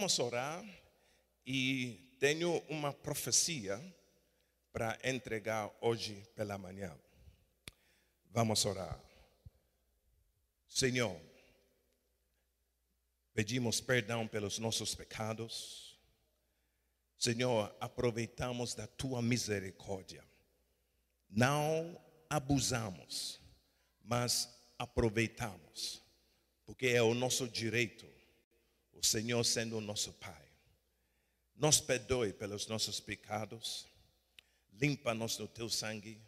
Vamos orar e tenho uma profecia para entregar hoje pela manhã. Vamos orar. Senhor, pedimos perdão pelos nossos pecados. Senhor, aproveitamos da tua misericórdia. Não abusamos, mas aproveitamos, porque é o nosso direito, o Senhor sendo o nosso Pai. Nos perdoe pelos nossos pecados, limpa-nos no teu sangue,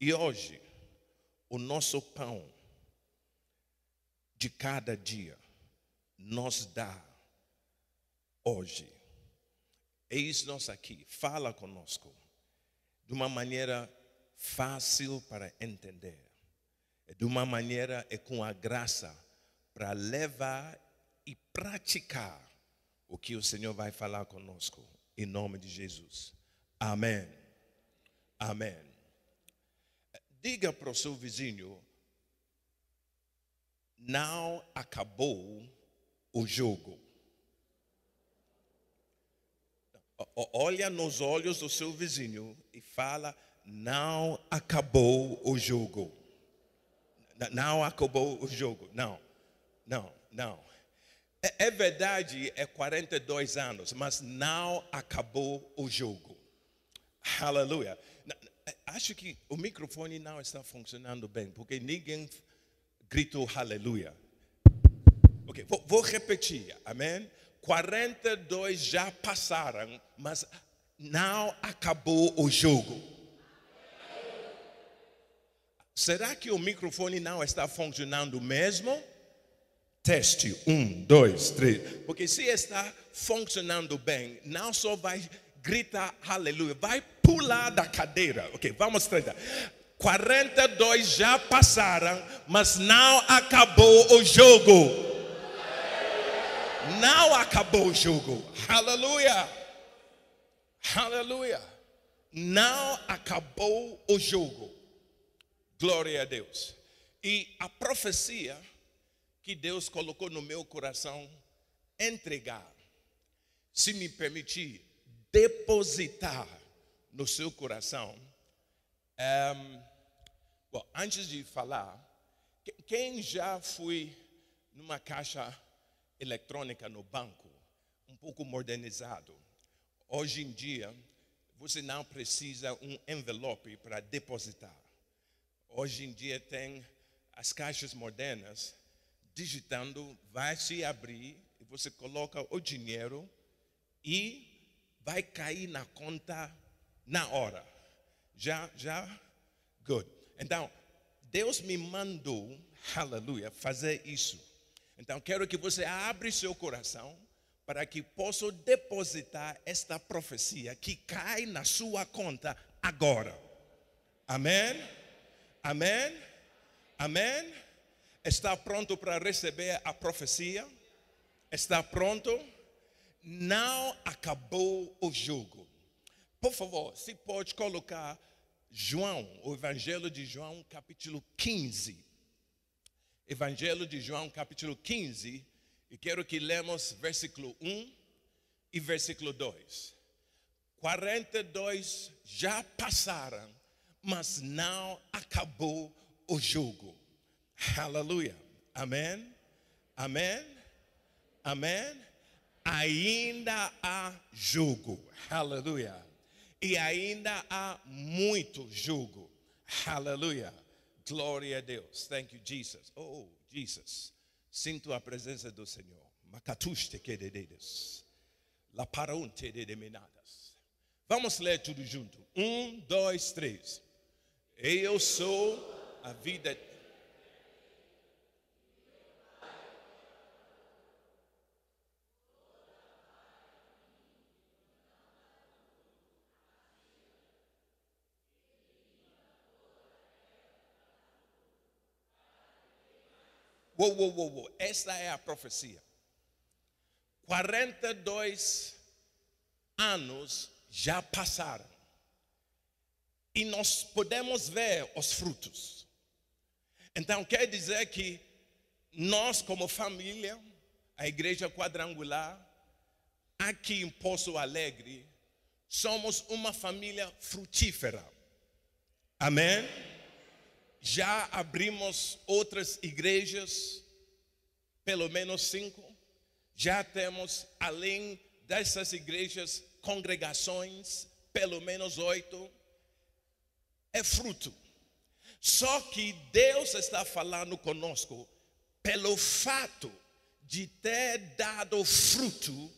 e hoje, o nosso pão de cada dia nos dá hoje. Eis-nos aqui, fala conosco de uma maneira fácil para entender, de uma maneira e com a graça para levar e praticar o que o Senhor vai falar conosco, em nome de Jesus. Amém. Amém. Diga para o seu vizinho, não acabou o jogo. Olha nos olhos do seu vizinho e fala: não acabou o jogo. Não acabou o jogo. Não, não, não. É, é verdade, é 42 anos, mas não acabou o jogo. Aleluia. Acho que o microfone não está funcionando bem, porque ninguém gritou aleluia. Ok, vou, vou repetir, amém? 42 já passaram, mas não acabou o jogo. Será que o microfone não está funcionando mesmo? Teste, um, dois, três. Porque se está funcionando bem, não só vai gritar aleluia, vai pular da cadeira. Ok, vamos tentar. 42 já passaram, mas não acabou o jogo. Não acabou o jogo. Aleluia. Aleluia. Não acabou o jogo. Glória a Deus. E a profecia que Deus colocou no meu coração entregar, se me permitir, depositar no seu coração. Um, bom, antes de falar, quem já foi numa caixa eletrônica no banco, um pouco modernizado, hoje em dia, você não precisa um envelope para depositar. Hoje em dia tem as caixas modernas, digitando, vai se abrir, você coloca o dinheiro e vai cair na conta na hora. Já, já, good. Então, Deus me mandou, aleluia, fazer isso. Então, quero que você abra seu coração para que possa depositar esta profecia que cai na sua conta agora. Amém? Amém? Amém? Está pronto para receber a profecia? Está pronto? Não acabou o jogo. Por favor, se pode colocar João, o Evangelho de João, capítulo 15. Evangelho de João, capítulo 15. E quero que lemos versículo 1 e versículo 2. 42 já passaram, mas não acabou o jogo. Aleluia. Amém. Amém. Amém. Ainda há jogo. Aleluia e ainda há muito jugo. Aleluia. Glória a Deus. Thank you, Jesus. Oh, Jesus. Sinto a presença do Senhor. Macatuste que dedes. La paronte de deminadas. Vamos ler tudo junto. Um, dois, três. Eu sou a vida Uou, uou, uou, uou. Esta é a profecia. 42 anos já passaram. E nós podemos ver os frutos. Então quer dizer que nós, como família, a igreja quadrangular, aqui em Poço Alegre, somos uma família frutífera. Amém? Já abrimos outras igrejas, pelo menos cinco. Já temos, além dessas igrejas, congregações, pelo menos oito. É fruto. Só que Deus está falando conosco pelo fato de ter dado fruto,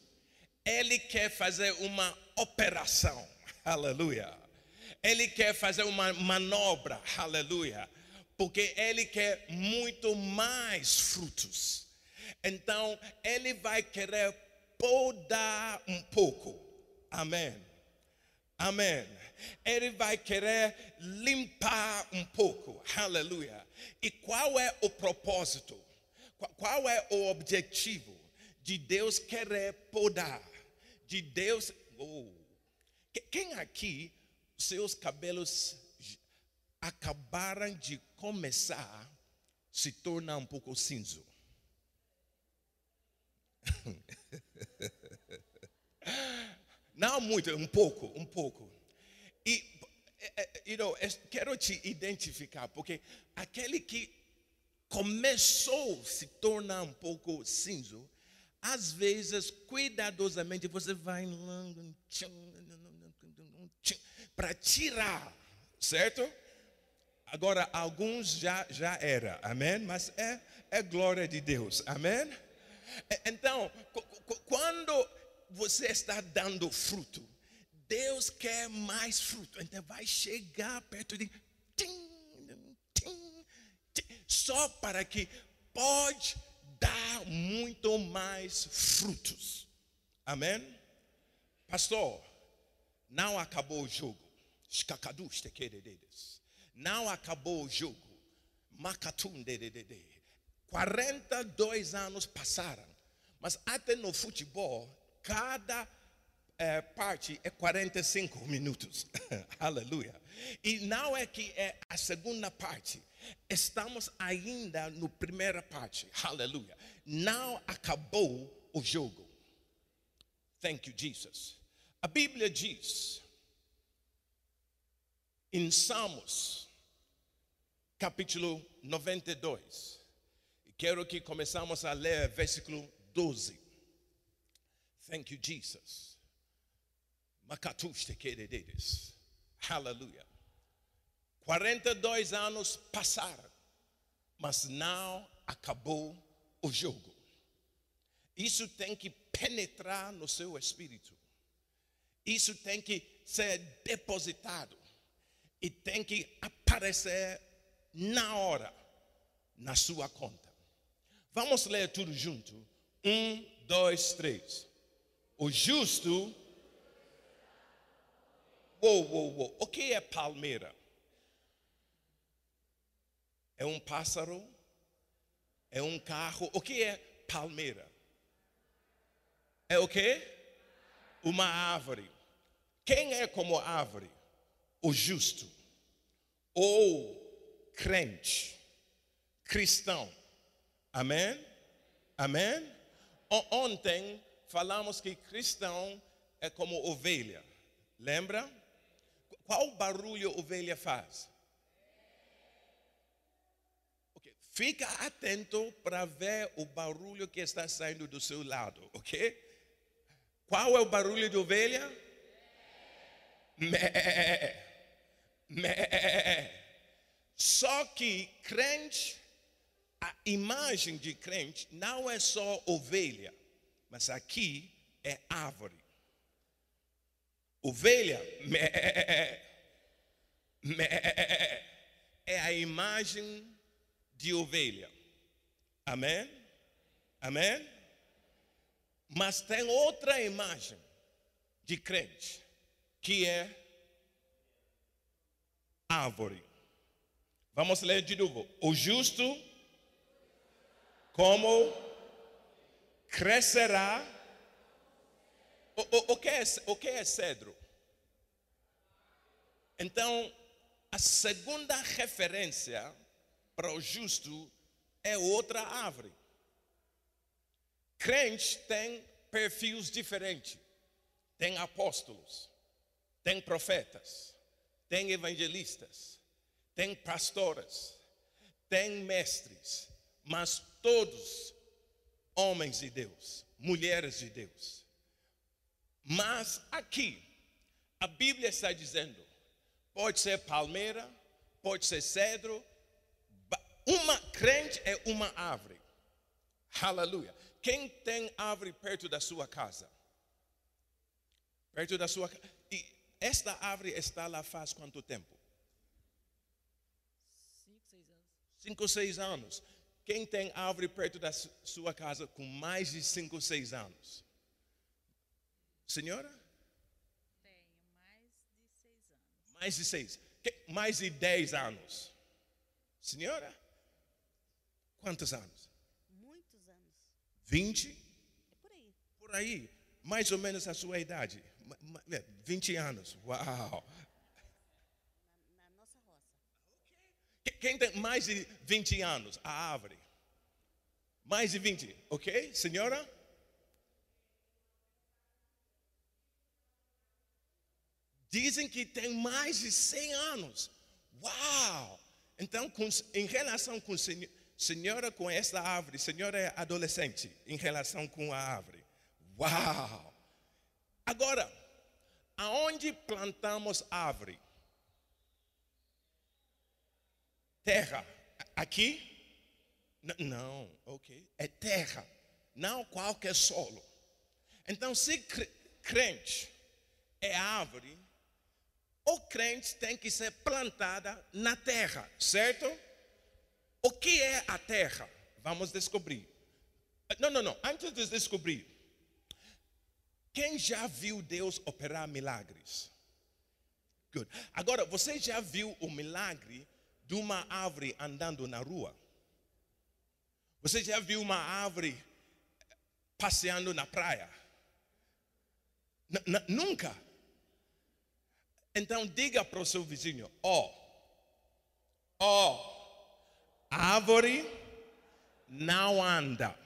Ele quer fazer uma operação. Aleluia. Ele quer fazer uma manobra. Aleluia. Porque Ele quer muito mais frutos. Então, Ele vai querer podar um pouco. Amém. Amém. Ele vai querer limpar um pouco. Aleluia. E qual é o propósito? Qual é o objetivo de Deus querer podar? De Deus. Oh, quem aqui, seus cabelos acabaram de começar a se tornar um pouco cinzo? Não muito, um pouco, um pouco. E, eh, eh, you know, quero te identificar, porque aquele que começou a se tornar um pouco cinzo, às vezes, cuidadosamente, você vai para tirar, certo? Agora, alguns já, já era, amém? Mas é, é glória de Deus, amém? Então, quando você está dando fruto, Deus quer mais fruto, então vai chegar perto de só para que pode dar muito mais frutos. Amém? Pastor, não acabou o jogo. Não acabou o jogo. 42 anos passaram. Mas até no futebol, cada é, parte é 45 minutos. Aleluia. E não é que é a segunda parte. Estamos ainda no primeira parte. Aleluia. Não acabou o jogo. Thank you, Jesus. A Bíblia diz em Salmos, capítulo 92. Quero que começamos a ler versículo 12. Thank you, Jesus. Aleluia. 42 anos passaram, mas não acabou o jogo. Isso tem que penetrar no seu espírito. Isso tem que ser depositado e tem que aparecer na hora na sua conta. Vamos ler tudo junto. Um, dois, três. O justo. Uou, uou, uou. O que é palmeira? É um pássaro? É um carro? O que é palmeira? É o que? Uma árvore. Quem é como árvore? O justo. Ou crente. Cristão. Amém? Amém? Ontem falamos que cristão é como ovelha. Lembra? Qual barulho ovelha faz? Fica atento para ver o barulho que está saindo do seu lado, ok? Qual é o barulho de ovelha? Mé. Mé. Só que crente, a imagem de crente não é só ovelha, mas aqui é árvore. Ovelha, mé. Mé. É a imagem de ovelha. Amém? Amém? Mas tem outra imagem de crente, que é árvore. Vamos ler de novo. O justo, como crescerá. O, o, o, que é, o que é cedro? Então, a segunda referência para o justo é outra árvore. Crente tem perfis diferentes. Tem apóstolos, tem profetas, tem evangelistas, tem pastores, tem mestres, mas todos homens de Deus, mulheres de Deus. Mas aqui, a Bíblia está dizendo: pode ser palmeira, pode ser cedro, uma crente é uma árvore. Aleluia. Quem tem árvore perto da sua casa? Perto da sua casa. E esta árvore está lá faz quanto tempo? Cinco, seis anos. Cinco, seis anos. Quem tem árvore perto da sua casa com mais de cinco, seis anos? Senhora? Tenho mais de seis anos. Mais de seis. Mais de dez anos. Senhora? Quantos anos? Muitos anos. Vinte? É por aí. Por aí. Mais ou menos a sua idade. 20 anos. Uau! Na, na nossa roça. Quem tem mais de 20 anos? A árvore. Mais de 20, ok? Senhora? Dizem que tem mais de 100 anos. Uau! Então, com, em relação com senhora com esta árvore, senhora é adolescente em relação com a árvore. Uau! Agora, aonde plantamos árvore? Terra. Aqui? N não, ok. É terra, não qualquer solo. Então, se crente é árvore, o crente tem que ser plantada na terra, certo? O que é a terra? Vamos descobrir. Não, não, não. Antes de descobrir, quem já viu Deus operar milagres? Good. Agora, você já viu o milagre de uma árvore andando na rua? Você já viu uma árvore passeando na praia? N nunca. Então diga para o seu vizinho: ó, oh, ó, oh, árvore não anda.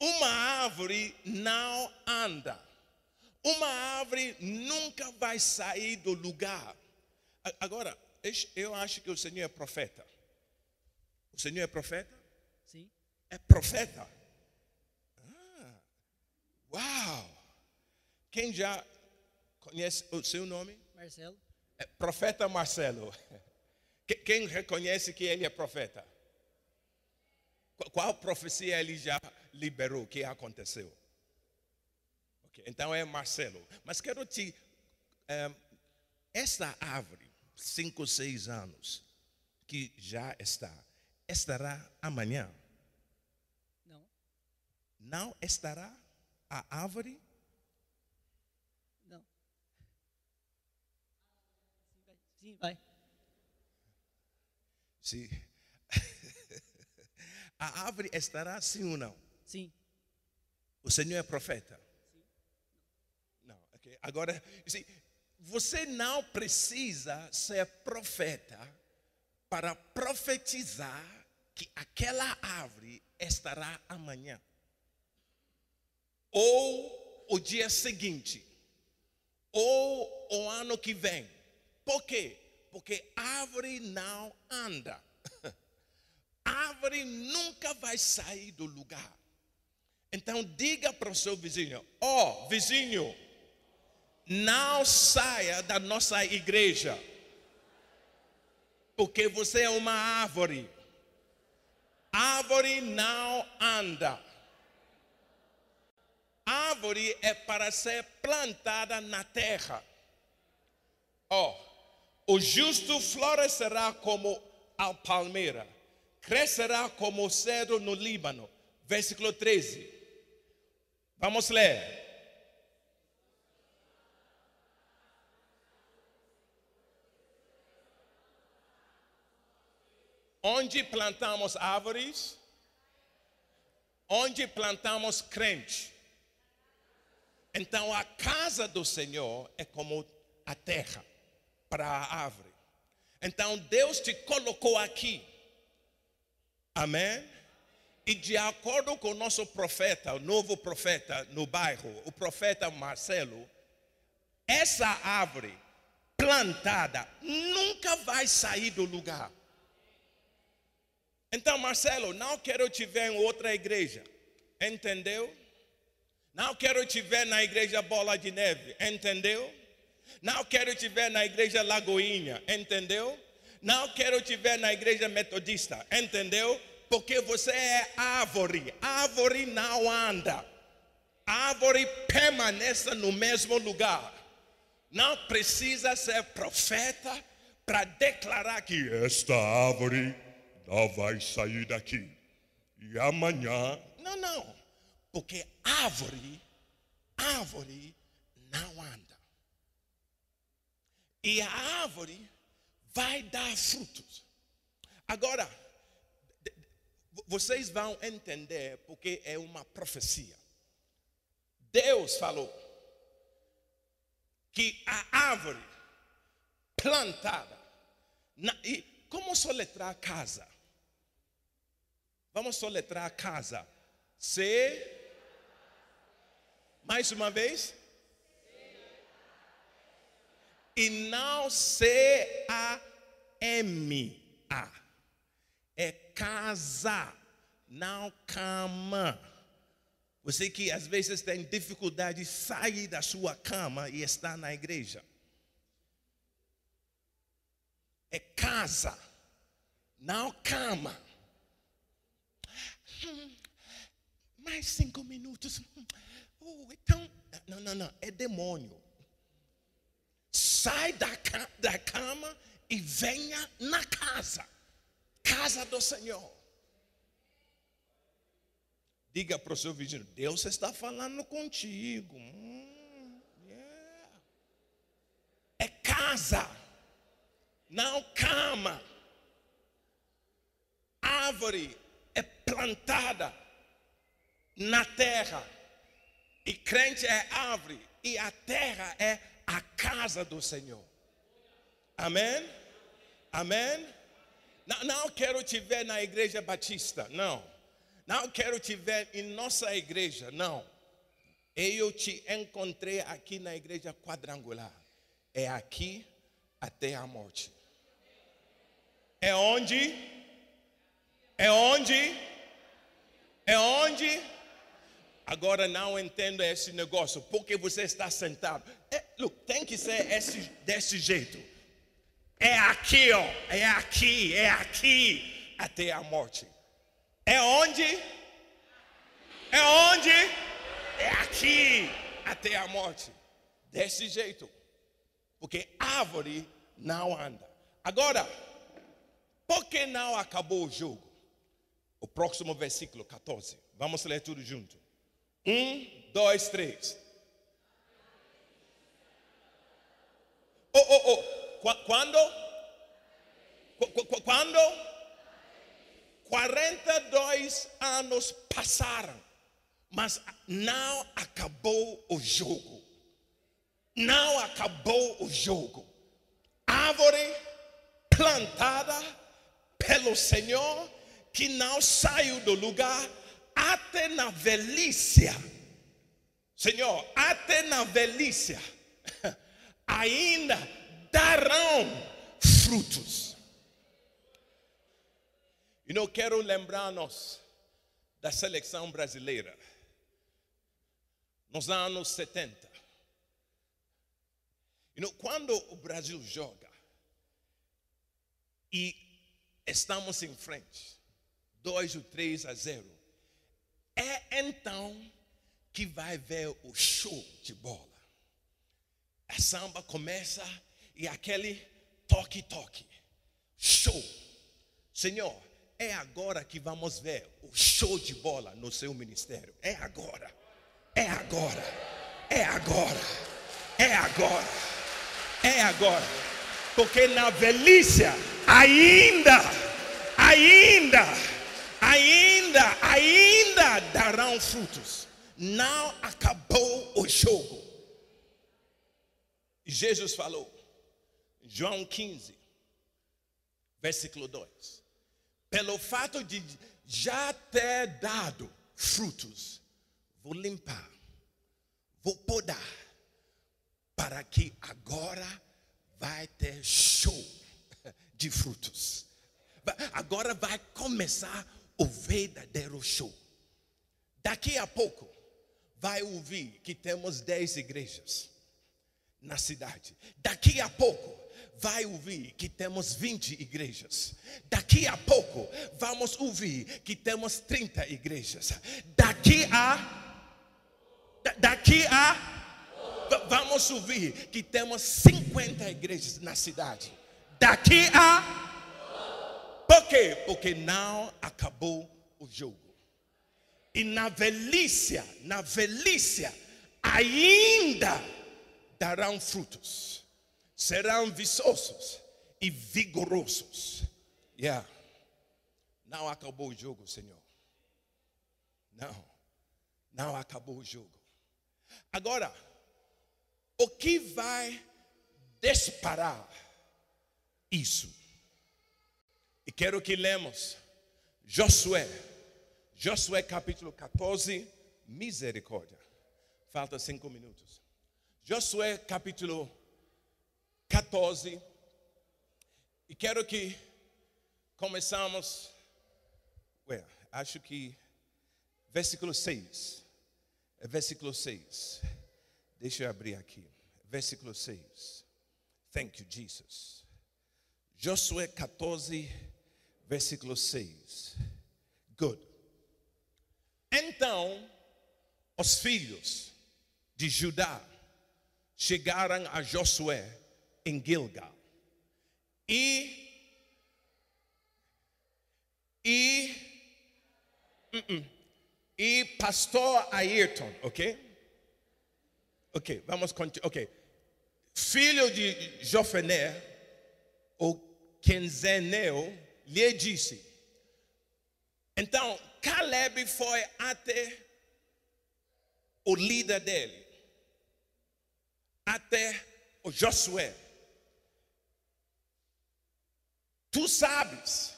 Uma árvore não anda. Uma árvore nunca vai sair do lugar. Agora, eu acho que o Senhor é profeta. O Senhor é profeta? Sim. É profeta. Ah, uau! Quem já conhece o seu nome? Marcelo. É profeta Marcelo. Quem reconhece que ele é profeta? Qual profecia ele já liberou? que aconteceu? Okay, então é Marcelo. Mas quero te. Um, esta árvore, cinco, seis anos, que já está, estará amanhã? Não. Não estará a árvore? Não. Sim, vai. Sim. a árvore estará sim ou não? Sim. O Senhor é profeta? Sim. Não, ok. Agora, see, você não precisa ser profeta para profetizar que aquela árvore estará amanhã. Ou o dia seguinte. Ou o ano que vem. Por quê? Porque árvore não anda. árvore nunca vai sair do lugar. Então diga para o seu vizinho: Ó, oh, vizinho, não saia da nossa igreja, porque você é uma árvore. Árvore não anda. Árvore é para ser plantada na terra. Ó, oh, o justo florescerá como a palmeira, crescerá como o cedro no Líbano. Versículo 13. Vamos ler. Onde plantamos árvores, onde plantamos crente. Então a casa do Senhor é como a terra para a árvore. Então Deus te colocou aqui. Amém? E de acordo com o nosso profeta, o novo profeta no bairro, o profeta Marcelo, essa árvore plantada nunca vai sair do lugar. Então, Marcelo, não quero te ver em outra igreja. Entendeu? Não quero te ver na igreja Bola de Neve. Entendeu? Não quero te ver na igreja Lagoinha. Entendeu? Não quero te ver na igreja metodista. Entendeu? Porque você é árvore. Árvore não anda. Árvore permanece no mesmo lugar. Não precisa ser profeta para declarar que esta árvore não vai sair daqui. E amanhã. Não, não. Porque árvore, árvore não anda. E a árvore vai dar frutos. Agora, vocês vão entender porque é uma profecia. Deus falou que a árvore plantada. na- e como soletrar casa? Vamos soletrar casa. C. Mais uma vez. E não C-A-M-A. É casa, não cama. Você que às vezes tem dificuldade de sair da sua cama e está na igreja. É casa, não cama. Mais cinco minutos. Oh, então, não, não, não, é demônio. Sai da, da cama e venha na casa, casa do Senhor. Diga para o seu vizinho: Deus está falando contigo. Hum, yeah. É casa, não cama. Árvore é plantada na terra. E crente é árvore. E a terra é a casa do Senhor. Amém? Amém? Não, não quero te ver na igreja batista, não. Não quero te ver em nossa igreja, não. Eu te encontrei aqui na igreja quadrangular. É aqui até a morte. É onde? É onde? É onde? Agora não entendo esse negócio. Porque você está sentado. É, look, tem que ser esse, desse jeito. É aqui, ó. É aqui, é aqui até a morte. É onde? É onde? É aqui até a morte. Desse jeito. Porque árvore não anda. Agora, por que não acabou o jogo? O próximo versículo 14. Vamos ler tudo junto. Um, dois, três. Oh, oh, oh. Qu- Quando? Qu- qu- qu- Quando? 42 anos passaram, mas não acabou o jogo. Não acabou o jogo. Árvore plantada pelo Senhor que não saiu do lugar até na velhice. Senhor, até na velhice ainda darão frutos. E não quero lembrar-nos da seleção brasileira nos anos 70. E não, quando o Brasil joga e estamos em frente, 2 ou 3 a 0, é então que vai ver o show de bola. A samba começa e aquele toque-toque. Show. Senhor, é agora que vamos ver o show de bola no seu ministério. É agora. É agora. É agora. É agora. É agora. Porque na velhice ainda, ainda, ainda, ainda darão frutos. Não acabou o jogo. Jesus falou, João 15, versículo 2: pelo fato de já ter dado frutos, vou limpar, vou podar, para que agora vai ter show de frutos. Agora vai começar o verdadeiro show. Daqui a pouco vai ouvir que temos 10 igrejas na cidade. Daqui a pouco vai ouvir que temos 20 igrejas. Daqui a pouco vamos ouvir que temos 30 igrejas. Daqui a da- daqui a va- vamos ouvir que temos 50 igrejas na cidade. Daqui a quê? Porque não acabou o jogo. E na velhice, na velhice, ainda darão frutos, serão viçosos e vigorosos. Yeah. Não acabou o jogo, Senhor. Não, não acabou o jogo. Agora, o que vai disparar isso? E quero que lemos Josué, Josué capítulo 14, misericórdia. Falta cinco minutos. Josué capítulo 14. E quero que começamos. Ué, acho que versículo 6. É versículo 6. Deixa eu abrir aqui. Versículo 6. Thank you, Jesus. Josué 14, versículo 6. Good. Então, os filhos de Judá chegaram a Josué em Gilgal. E e Mm-mm. e pastor Ayrton, ok? Ok, vamos continuar. Ok, filho de Jofené, o Quenzeneu, lhe disse. Então, Caleb foi até o líder dele, até o Josué. Tu sabes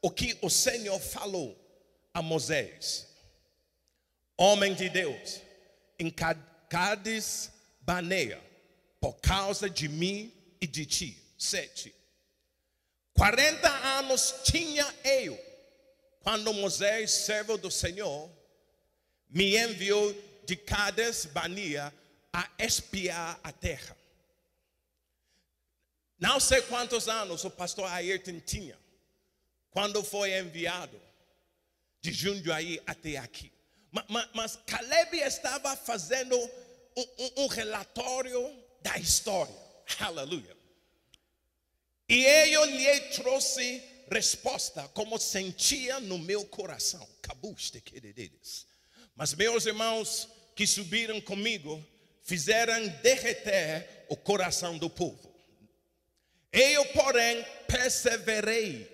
o que o Senhor falou a Moisés, homem de Deus, em Ca- Cádiz Baneia, por causa de mim e de ti. Sete. 40 anos tinha eu, quando Moisés, servo do Senhor, me enviou de Cádiz Baneia a espiar a terra. Não sei quantos anos o pastor Ayrton tinha quando foi enviado de Jundiaí até aqui. Ma- ma- Mas, Caleb estava fazendo um- um relatório da história. Aleluia. E eu lhe trouxe resposta como sentia no meu coração. Cabuste queridos. Mas meus irmãos que subiram comigo fizeram derreter o coração do povo. Eu, porém, perseverei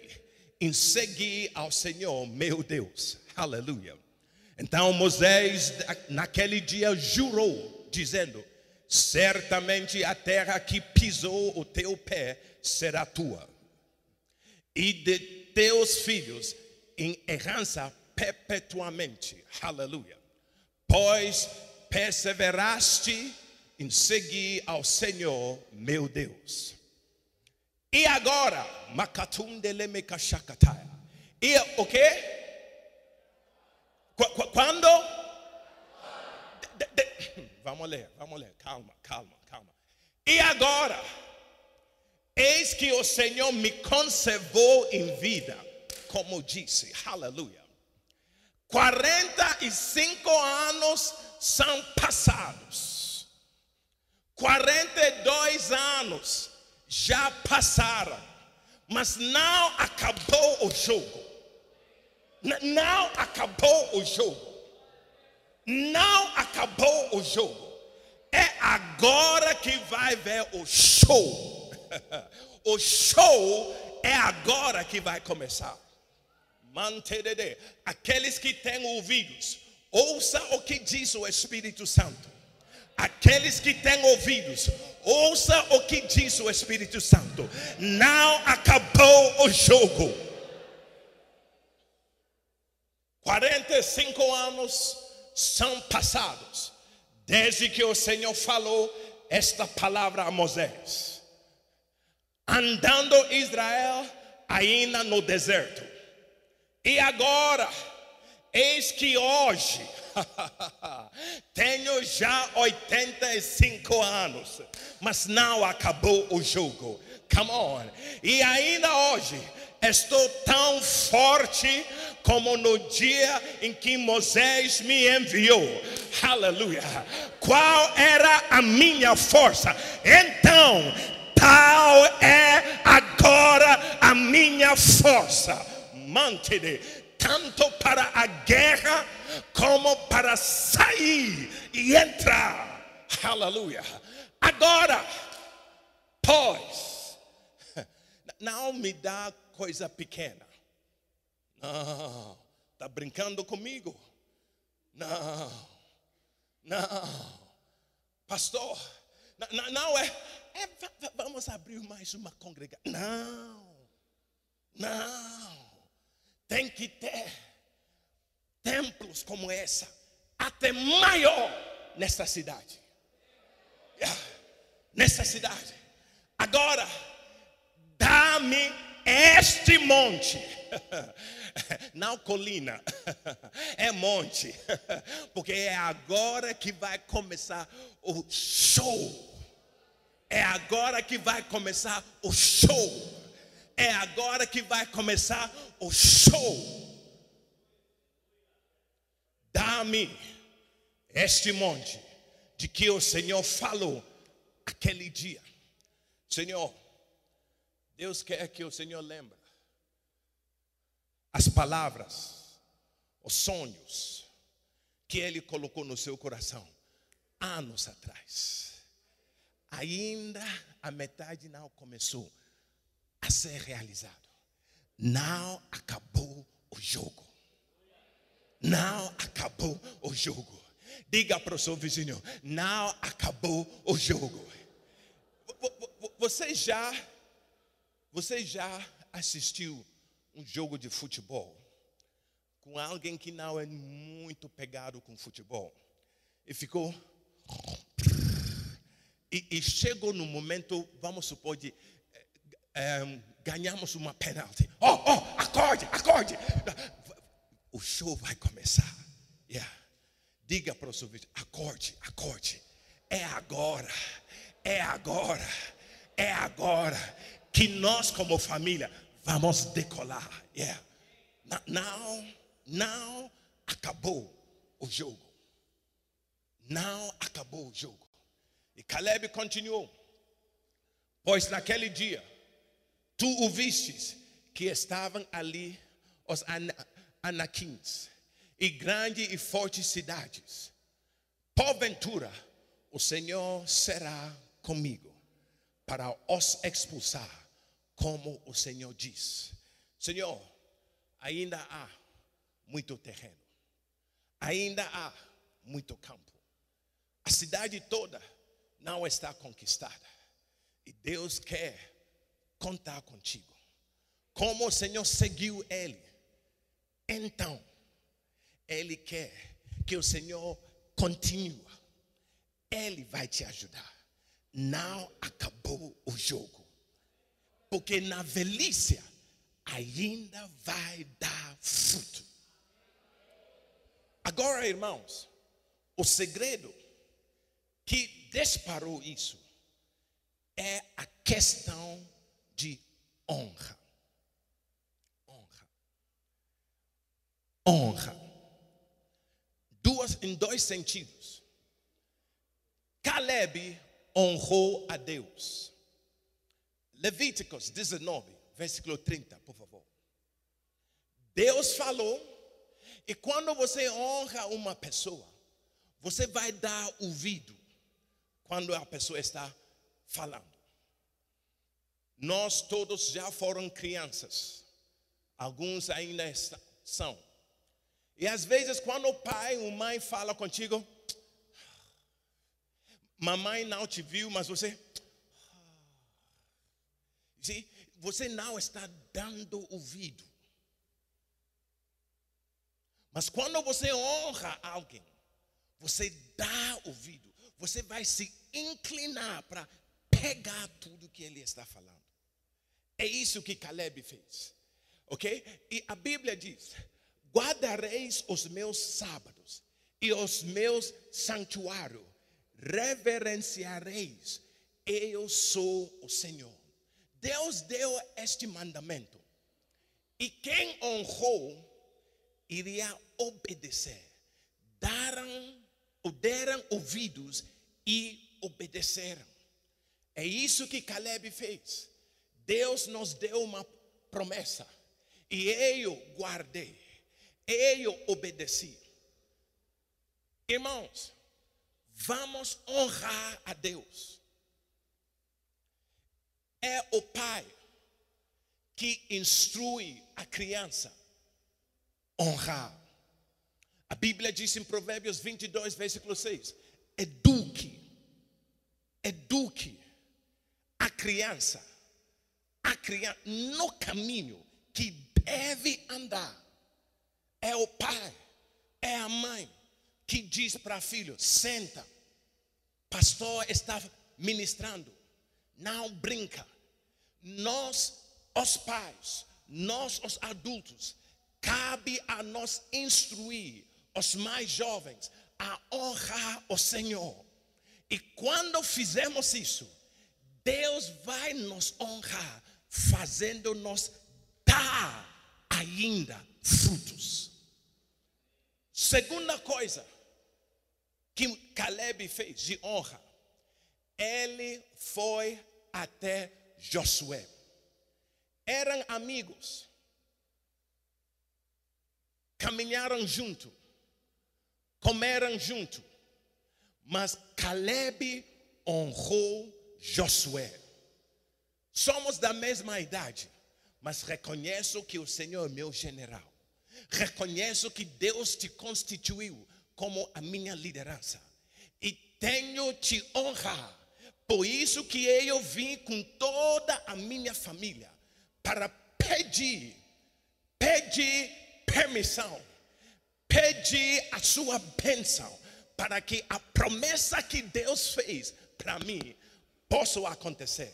em seguir ao Senhor, meu Deus. Aleluia. Então Moisés, naquele dia, jurou, dizendo: Certamente a terra que pisou o teu pé será tua, e de teus filhos em herança perpetuamente. Aleluia. Pois perseveraste em seguir ao Senhor, meu Deus. E agora. E o quê? Qu- qu- Quando? Vamos ler, vamos ler. Calma, calma, calma. E agora? Eis que o Senhor me conservou em vida, como disse. Aleluia. 45 anos são passados. 42 anos já passaram, mas não acabou o jogo. Não acabou o jogo. Não acabou o jogo. É agora que vai ver o show. o show é agora que vai começar. Mantedede. Aqueles que têm ouvidos, ouça o que diz o Espírito Santo. Aqueles que têm ouvidos, ouça o que diz o Espírito Santo. Não acabou o jogo. 45 anos são passados desde que o Senhor falou esta palavra a Moisés. Andando Israel ainda no deserto. E agora, eis que hoje, tenho já 85 anos, mas não acabou o jogo. Come on. E ainda hoje, estou tão forte como no dia em que Moisés me enviou. Aleluia. Qual era a minha força? Então, tal é agora a minha força. Mantide tanto para a guerra como para sair e entrar. Aleluia. Agora, pois, não me dá coisa pequena. Não, está brincando comigo? Não, não, pastor, não, não é, é, vamos abrir mais uma congregação. Não, não, tem que ter templos como essa, até maior nesta cidade. Yeah, nessa cidade. Agora, dá-me este monte. Não colina, é monte, porque é agora que vai começar o show. É agora que vai começar o show. É agora que vai começar o show. Dá-me este monte de que o Senhor falou aquele dia. Senhor, Deus quer que o Senhor lembre as palavras, os sonhos que Ele colocou no seu coração anos atrás. Ainda a metade não começou a ser realizado. Não acabou o jogo. Não acabou o jogo. Diga para o seu vizinho: não acabou o jogo. Você já, você já assistiu um jogo de futebol com alguém que não é muito pegado com futebol e ficou e, e chegou no momento, vamos supor, de é, ganhamos uma penalti. Oh, oh, acorde, acorde. O show vai começar. Yeah. Diga para o seu vídeo, acorde, acorde. É agora, é agora, é agora que nós como família vamos decolar. Yeah. Não, não acabou o jogo. Não acabou o jogo. E Caleb continuou. Pois naquele dia, tu o vistes que estavam ali os anaquins e grandes e fortes cidades. Porventura, o Senhor será comigo para os expulsar, como o Senhor diz. Senhor, ainda há muito terreno, ainda há muito campo. A cidade toda não está conquistada. E Deus quer contar contigo. Como o Senhor seguiu ele, então, Ele quer que o Senhor continue. Ele vai te ajudar. Não acabou o jogo. Porque na velhice ainda vai dar fruto. Agora, irmãos, o segredo que disparou isso é a questão de honra. Honra. Honra. Duas, em dois sentidos. Caleb honrou a Deus. Levíticos 19, versículo 30, por favor. Deus falou, e quando você honra uma pessoa, você vai dar ouvido quando a pessoa está falando. Nós todos já foram crianças, alguns ainda são. E às vezes, quando o pai ou mãe fala contigo, mamãe não te viu, mas você. Você não está dando ouvido. Mas quando você honra alguém, você dá ouvido, você vai se inclinar para pegar tudo que ele está falando. É isso que Caleb fez. Ok? E a Bíblia diz: guardareis os meus sábados e os meus santuários, reverenciareis, eu sou o Senhor. Deus deu este mandamento. E quem honrou iria obedecer. Daram, deram ouvidos e obedeceram. É isso que Caleb fez. Deus nos deu uma promessa. E eu guardei. Eu obedeci. Irmãos, vamos honrar a Deus. É o pai que instrui a criança honrar. A Bíblia diz em Provérbios 22, versículo 6: eduque, eduque a criança, a criança no caminho que deve andar. É o pai, é a mãe que diz para filho: senta, pastor está ministrando, não brinca. Nós, os pais, nós, os adultos, cabe a nós instruir os mais jovens a honrar o Senhor. E quando fizermos isso, Deus vai nos honrar, fazendo-nos dar ainda frutos. Segunda coisa que Caleb fez de honra, ele foi até Josué. Eram amigos, caminharam junto, comeram junto, mas Caleb honrou Josué. Somos da mesma idade, mas reconheço que o Senhor é meu general. Reconheço que Deus te constituiu como a minha liderança. E tenho te honrar. Por isso que eu vim com toda a minha família para pedir, pedir permissão, pedir a sua bênção para que a promessa que Deus fez para mim possa acontecer.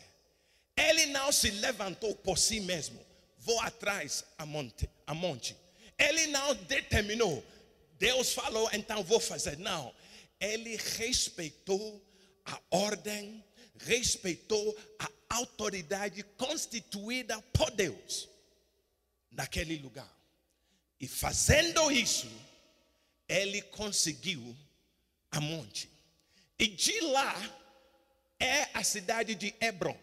Ele não se levantou por si mesmo, vou atrás a monte, a monte. Ele não determinou, Deus falou, então vou fazer. Não, ele respeitou a ordem, respeitou a autoridade constituída por Deus naquele lugar. E fazendo isso, ele conseguiu a monte. E de lá é a cidade de Hebron.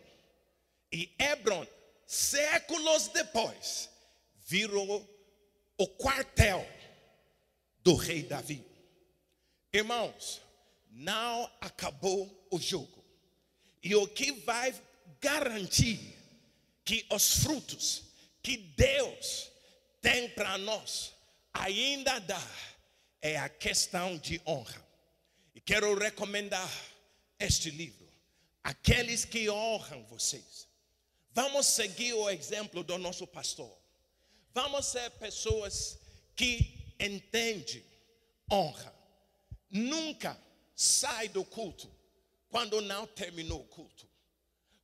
E Hebron, séculos depois, virou o quartel do rei Davi. Irmãos, não acabou o jogo. E o que vai garantir que os frutos que Deus tem para nós ainda dá é a questão de honra. E quero recomendar este livro. Aqueles que honram vocês. Vamos seguir o exemplo do nosso pastor. Vamos ser pessoas que entendem honra. Nunca sai do culto quando não terminou o culto.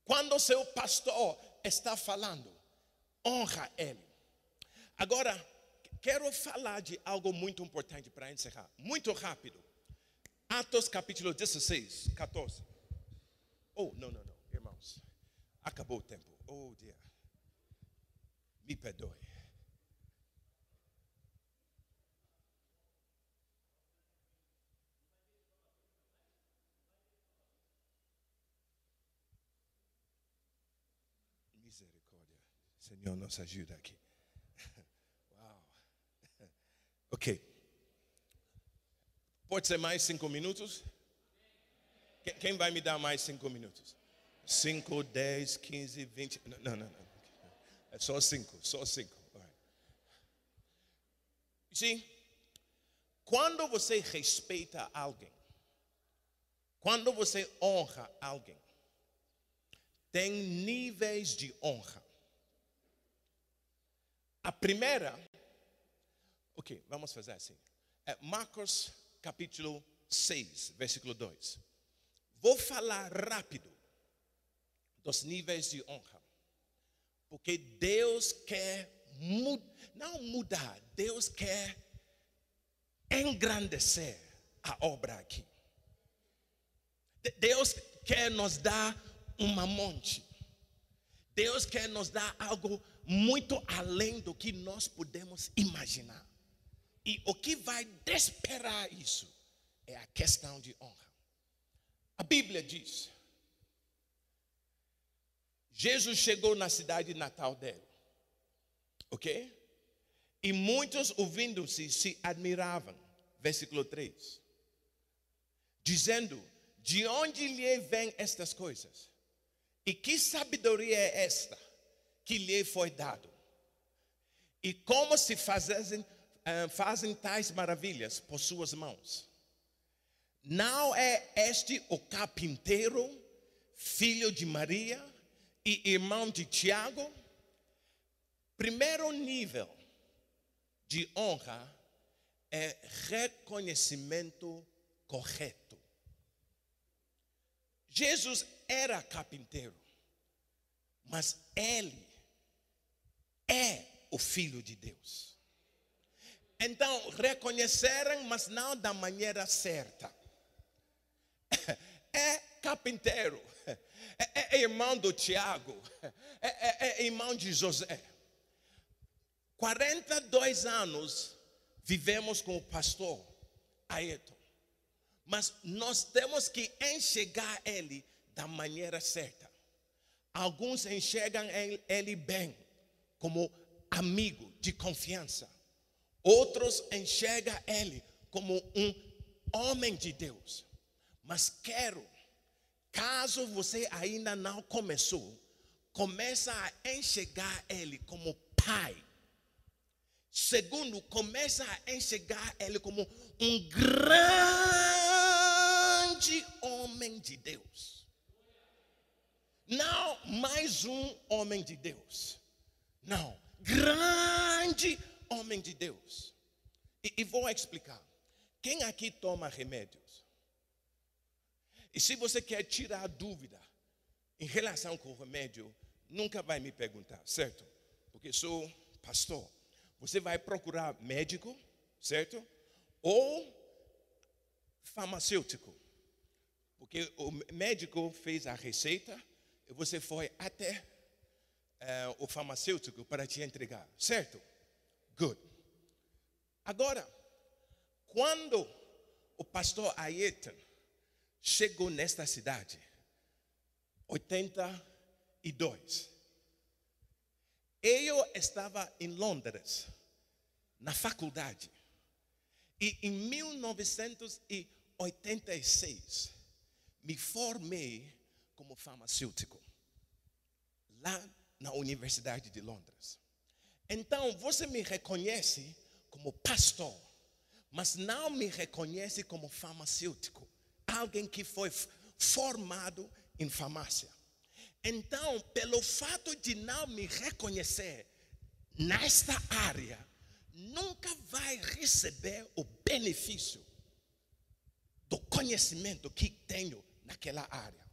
Quando seu pastor está falando, honra ele. Agora, quero falar de algo muito importante para encerrar. Muito rápido. Atos capítulo 16, 14. Oh, não, não, não, irmãos. Acabou o tempo. Oh, dia. Me perdoe. Misericórdia. Senhor, nos ajuda aqui. Uau. Ok. Pode ser mais cinco minutos? Quem vai me dar mais cinco minutos? Cinco, dez, quinze, vinte. Não, não, não. É só cinco, só cinco. Sim. Quando você respeita alguém, quando você honra alguém, tem níveis de honra. A primeira, Ok, vamos fazer assim. É, Marcos capítulo 6, versículo 2. Vou falar rápido dos níveis de honra. Porque Deus quer mu não mudar, Deus quer engrandecer a obra aqui. De- Deus quer nos dar uma monte. Deus quer nos dar algo muito além do que nós podemos imaginar. E o que vai desesperar isso é a questão de honra. A Bíblia diz: Jesus chegou na cidade natal dele, ok? E muitos ouvindo-se se admiravam, versículo 3, dizendo: De onde lhe vêm estas coisas? E que sabedoria é esta que lhe foi dado? E como se fazem, eh, fazem tais maravilhas por suas mãos? Não é este o carpinteiro, filho de Maria e irmão de Tiago? Primeiro nível de honra é reconhecimento correto. Jesus era carpinteiro, mas ele é o filho de Deus. Então, reconheceram, mas não da maneira certa. É carpinteiro, é, é irmão do Tiago, é, é- é irmão de José. 42 anos vivemos com o pastor Ayrton. Mas nós temos que enxergar ele da maneira certa. Alguns enxergam ele- ele bem, como amigo de confiança. Outros enxergam ele como um homem de Deus. Mas quero, caso você ainda não começou, começa a enxergar ele como pai. Segundo, começa a enxergar ele como um grande homem de Deus. Não mais um homem de Deus. Não, grande homem de Deus. E, e vou explicar. Quem aqui toma remédios? E se você quer tirar dúvida em relação com o remédio, nunca vai me perguntar, certo? Porque sou pastor. Você vai procurar médico, certo? Ou farmacêutico. Porque o médico fez a receita e você foi até eh, o farmacêutico para te entregar, certo? Good. Agora, quando o pastor Ayrton chegou nesta cidade, 82, eu estava em Londres, na faculdade, e em 1986 me formei como farmacêutico lá na Universidade de Londres. Então você me reconhece como pastor, mas não me reconhece como farmacêutico, alguém que foi formado em farmácia. Então, pelo fato de não me reconhecer nesta área, nunca vai receber o benefício do conhecimento que tenho naquela área.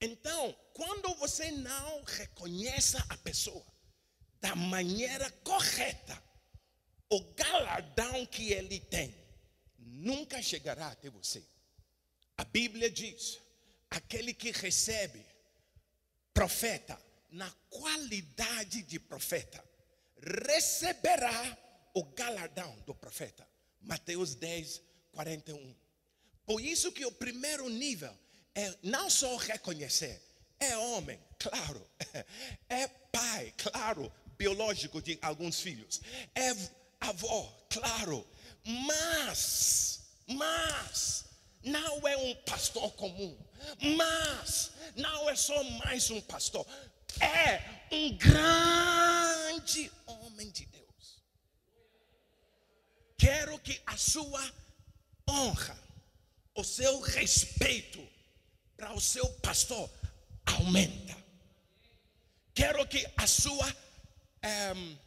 Então, quando você não reconhece a pessoa da maneira correta, o galardão que ele tem nunca chegará até você. A Bíblia diz: aquele que recebe profeta na qualidade de profeta receberá o galardão do profeta. Mateus 10, 41. Por isso que o primeiro nível é não só reconhecer, é homem, claro, é pai, claro, biológico de alguns filhos, é avó, claro, mas, mas, não é um pastor comum, mas, não é só mais um pastor, é um grande homem de Deus. Quero que a sua honra, o seu respeito para o seu pastor aumenta. Quero que a sua em,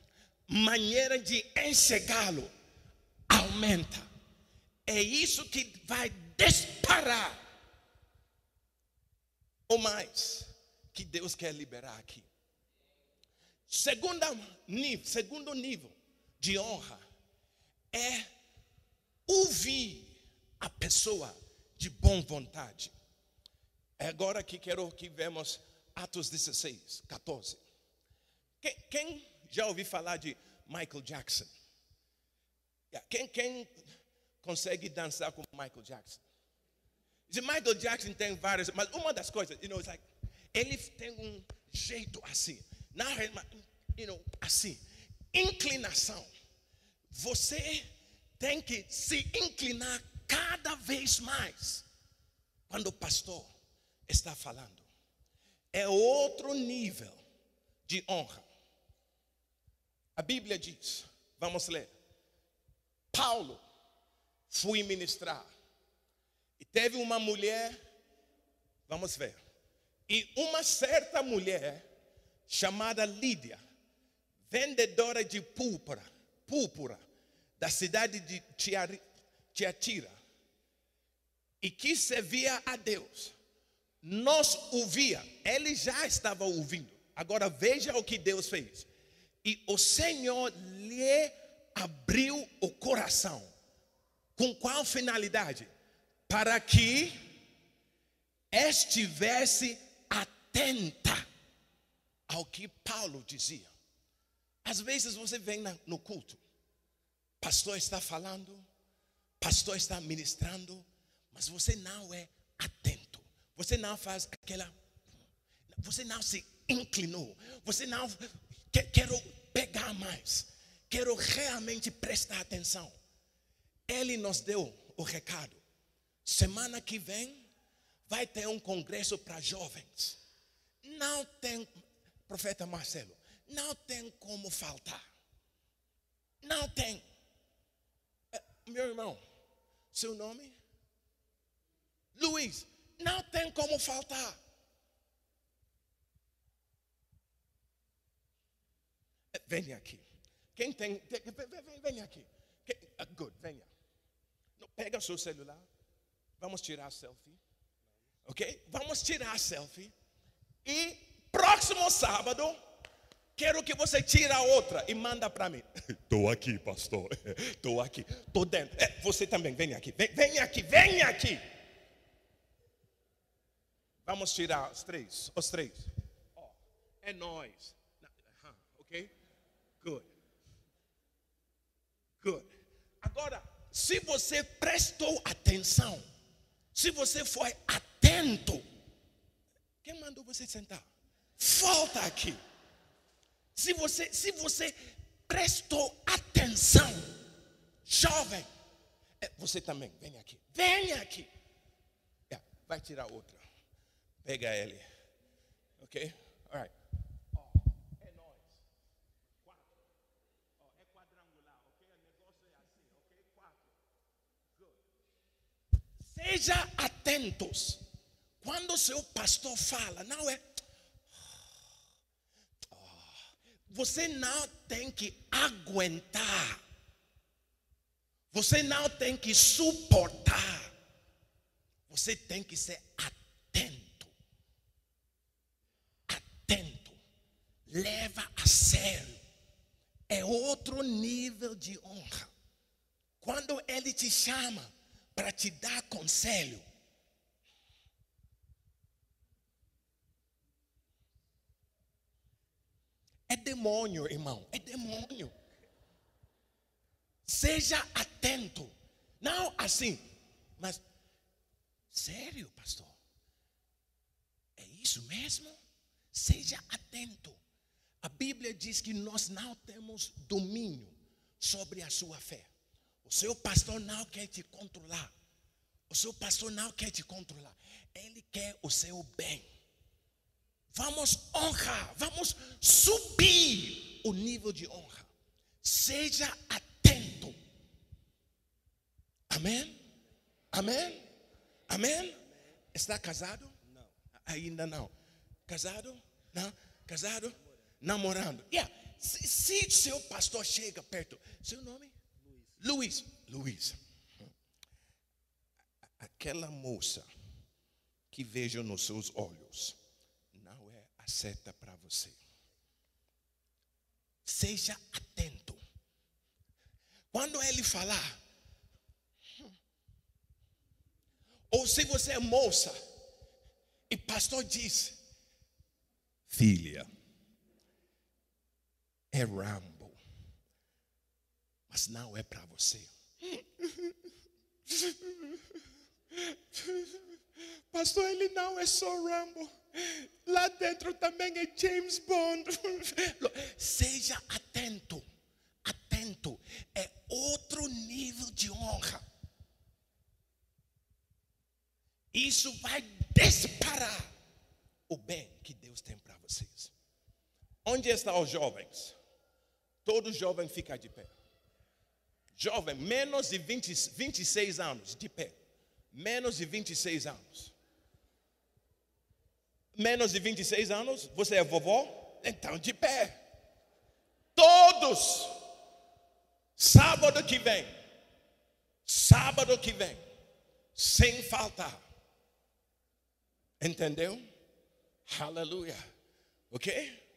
maneira de enxergá-lo aumenta. É isso que vai disparar ou mais que Deus quer liberar aqui. Segunda nível, segundo nível de honra é ouvir a pessoa de boa vontade. É agora que quero que vemos Atos 16, 14. Quem, quem já ouviu falar de Michael Jackson? Quem, quem consegue dançar com Michael Jackson? Michael Jackson tem várias, mas uma das coisas, you know, like, ele tem um jeito assim, na you know, assim, inclinação. Você tem que se inclinar cada vez mais quando pastor está falando. É outro nível de honra. A Bíblia diz, vamos ler. Paulo foi ministrar e teve uma mulher, vamos ver, e uma certa mulher chamada Lídia, vendedora de púrpura, púrpura da cidade de Tiatira, e que servia a Deus, nós ouvia, ele já estava ouvindo. Agora veja o que Deus fez. E o Senhor lhe abriu o coração. Com qual finalidade? para que estivesse atenta ao que Paulo dizia. Às vezes você vem no culto, pastor está falando, pastor está ministrando, mas você não é atento, você não faz aquela, você não se inclinou, você não quer, quero pegar mais, quero realmente prestar atenção. Ele nos deu o recado. Semana que vem vai ter um congresso para jovens. Não tem, profeta Marcelo, não tem como faltar. Não tem. É, meu irmão, seu nome? Luiz, não tem como faltar. Venha aqui. Quem tem. Venha aqui. Ah, good, venha. Pega seu celular. Vamos tirar a selfie. Ok? Vamos tirar a selfie. E próximo sábado, quero que você tire a outra e manda para mim. Estou aqui, pastor. Estou aqui. Estou dentro. É, você também, vem aqui. Vem aqui, vem aqui. Vamos tirar os três. Os três. Oh, é nós. Ok? Good. Good. Agora, se você prestou atenção se você foi atento, quem mandou você sentar? Volta aqui. Se você, se você prestou atenção, jovem, é, você também, vem aqui, vem aqui. É, vai tirar outra. Pega ele. Ok? Alright. Seja atentos. Quando seu pastor fala, não é. Você não tem que aguentar. Você não tem que suportar. Você tem que ser atento. Atento. Leva a sério. É outro nível de honra. Quando ele te chama, para te dar conselho. É demônio, irmão, é demônio. Seja atento. Não assim, mas sério, pastor? É isso mesmo? Seja atento. A Bíblia diz que nós não temos domínio sobre a sua fé. O seu pastor não quer te controlar. O seu pastor não quer te controlar. Ele quer o seu bem. Vamos honrar, vamos subir o nível de honra. Seja atento. Amém? Amém? Amém? Está casado? Não. Ainda não. Casado? Não. Casado? Namorando. Yeah. Se, se seu pastor chega perto, seu nome? Luiz, Luísa, aquela moça que vejo nos seus olhos não é a seta para você. Seja atento. Quando ele falar, ou se você é moça, e pastor diz, filha, é Rambo, mas não é para você. Pastor, ele não é só Rambo. Lá dentro também é James Bond. Seja atento. Atento. É outro nível de honra. Isso vai disparar o bem que Deus tem para vocês. Onde estão os jovens? Todo jovem fica de pé. Jovem, menos de 20, 26 anos, de pé. Menos de 26 anos. Menos de 26 anos, você é vovó? Então, de pé. Todos. Sábado que vem. Sábado que vem. Sem faltar. Entendeu? Aleluia. Ok?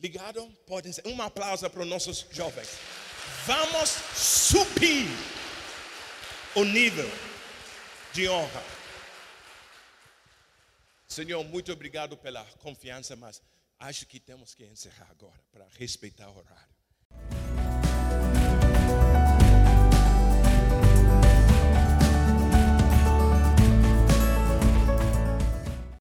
Ligado? Podem ser. Um aplauso para os nossos jovens. Vamos subir o nível de honra. Senhor, muito obrigado pela confiança, mas acho que temos que encerrar agora para respeitar o horário.